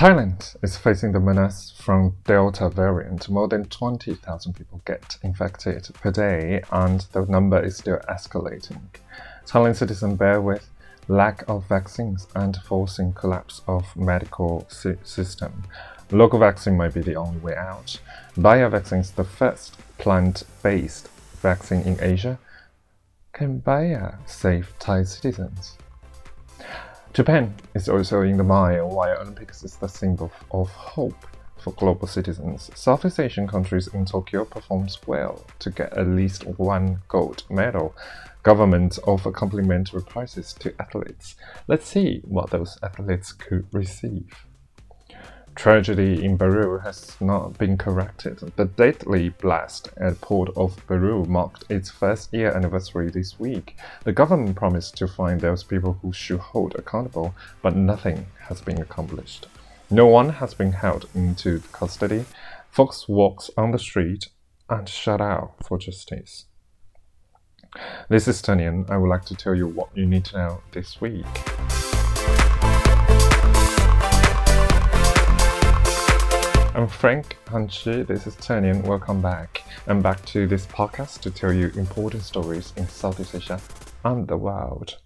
Thailand is facing the menace from Delta variant. More than 20,000 people get infected per day, and the number is still escalating. Thailand citizens bear with lack of vaccines and forcing collapse of medical system. Local vaccine might be the only way out. Baiya Vaccine is the first plant-based vaccine in Asia. Can Baiya save Thai citizens? Japan is also in the mind while Olympics is the symbol of hope for global citizens. Southeast Asian countries in Tokyo performs well to get at least one gold medal. Governments offer complimentary prizes to athletes. Let's see what those athletes could receive. Tragedy in Beirut has not been corrected. The deadly blast at Port of Beirut marked its first year anniversary this week. The government promised to find those people who should hold accountable, but nothing has been accomplished. No one has been held into custody. Fox walks on the street and shout out for justice. This is Tanian. I would like to tell you what you need to know this week. I'm Frank Hanchi. This is Tanian. Welcome back. I'm back to this podcast to tell you important stories in Southeast Asia and the world.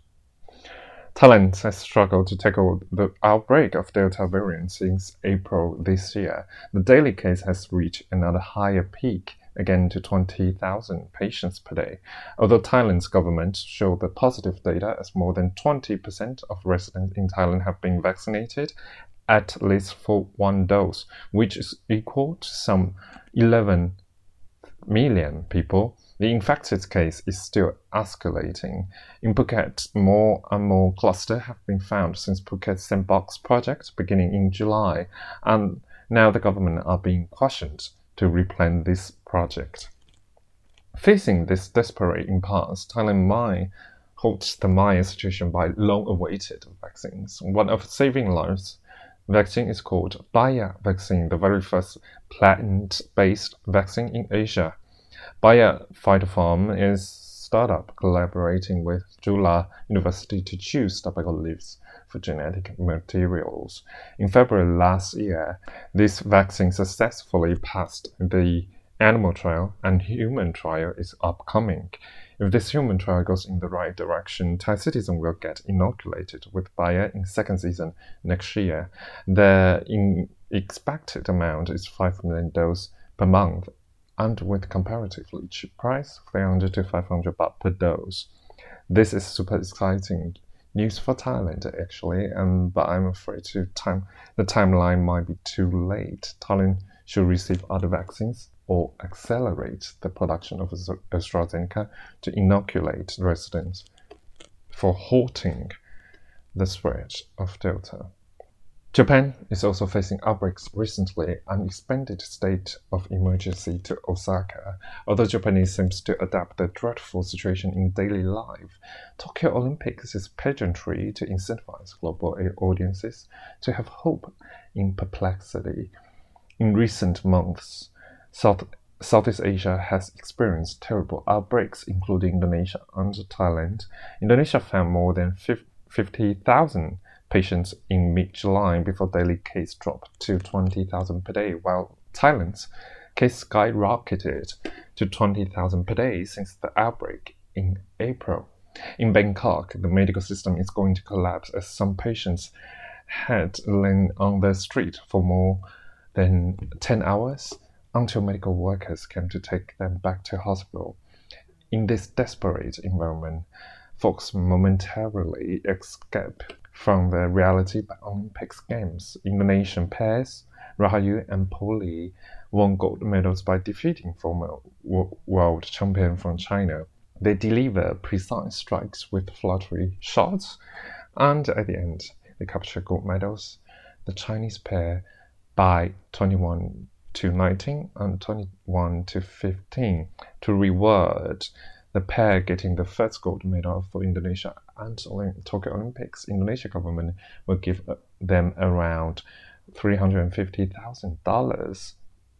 Thailand has struggled to tackle the outbreak of Delta variant since April this year. The daily case has reached another higher peak, again to 20,000 patients per day. Although Thailand's government showed the positive data as more than 20% of residents in Thailand have been vaccinated at least for one dose, which is equal to some 11 million people. The infected case is still escalating. In Phuket, more and more clusters have been found since Phuket Sandbox project beginning in July, and now the government are being cautioned to replan this project. Facing this desperate impasse, Thailand might halt the Maya situation by long-awaited vaccines. One of saving lives vaccine is called Baiya vaccine, the very first plant-based vaccine in Asia. Baiya Phytopharm is startup collaborating with Chulalongkorn University to choose tobacco leaves for genetic materials. In February last year, this vaccine successfully passed the animal trial and human trial is upcoming. If this human trial goes in the right direction, Thai citizens will get inoculated with Baiya in second season next year. The expected amount is 5 million doses per month, and with comparatively cheap price, 300 to 500 baht per dose. This is super exciting news for Thailand actually, um, but I'm afraid to time the timeline might be too late. Thailand should receive other vaccines or accelerate the production of AstraZeneca to inoculate residents for halting the spread of Delta. Japan is also facing outbreaks recently and expanded state of emergency to Osaka. Although Japanese seems to adapt the dreadful situation in daily life, Tokyo Olympics is pageantry to incentivize global audiences to have hope in perplexity. In recent months, South, Southeast Asia has experienced terrible outbreaks, including Indonesia and Thailand. Indonesia found more than 50,000 patients in mid-July before daily case dropped to 20,000 per day, while Thailand's case skyrocketed to 20,000 per day since the outbreak in April. In Bangkok, the medical system is going to collapse as some patients had lain on the street for more than 10 hours until medical workers came to take them back to hospital. In this desperate environment, folks momentarily escape from the reality by Olympics Games. Indonesian pairs Rahayu and Polii won gold medals by defeating former world champion from China. They deliver precise strikes with fluttering shots, and at the end, they capture gold medals. The Chinese pair by 21 to 19 and 21 to 15 to reward the pair getting the first gold medal for Indonesia and Tokyo Olympics. Indonesia government will give uh, them around $350,000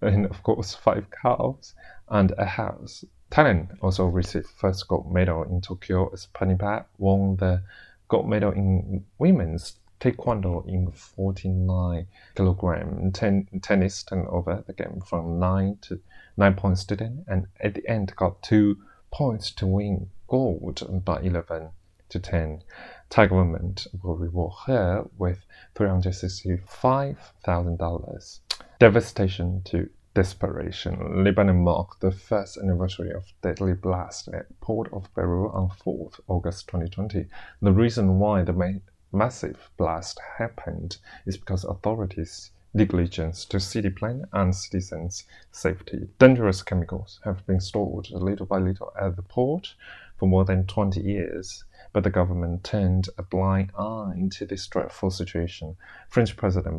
and of course five cars and a house. Thailand also received first gold medal in Tokyo as Panipak won the gold medal in women's taekwondo in 49 kilogram ten, tennis turned over the game from 9 to 9 points to 10 and at the end got 2 points to win gold by 11 to 10. Thai government will reward her with $365,000. Devastation to desperation. Lebanon marked the first anniversary of deadly blast at port of Beirut on 4th August 2020. The reason why the ma- massive blast happened is because authorities negligence to city plan and citizens' safety. Dangerous chemicals have been stored little by little at the port for more than 20 years, but the government turned a blind eye to this dreadful situation. French President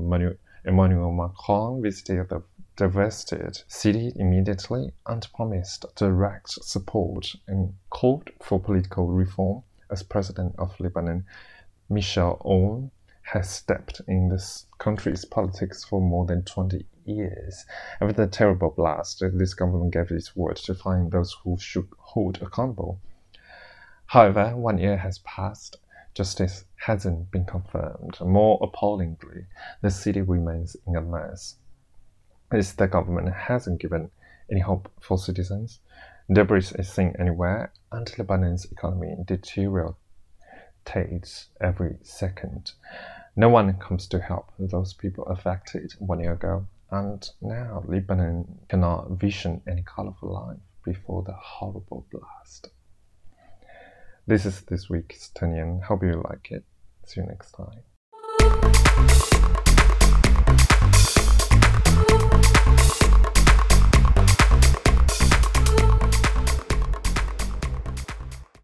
Emmanuel Macron visited the devastated city immediately and promised direct support and called for political reform as president of Lebanon. Michel Aoun has stepped in this country's politics for more than 20 years. After the terrible blast, this government gave its word to find those who should hold accountable. However, one year has passed. Justice hasn't been confirmed. More appallingly, the city remains in a mess is the government hasn't given any hope for citizens. Debris is seen anywhere, and Lebanon's economy deteriorates every second. No one comes to help those people affected one year ago, and now Lebanon cannot vision any colorful life before the horrible blast. This is this week's Tenian. Hope you like it. See you next time.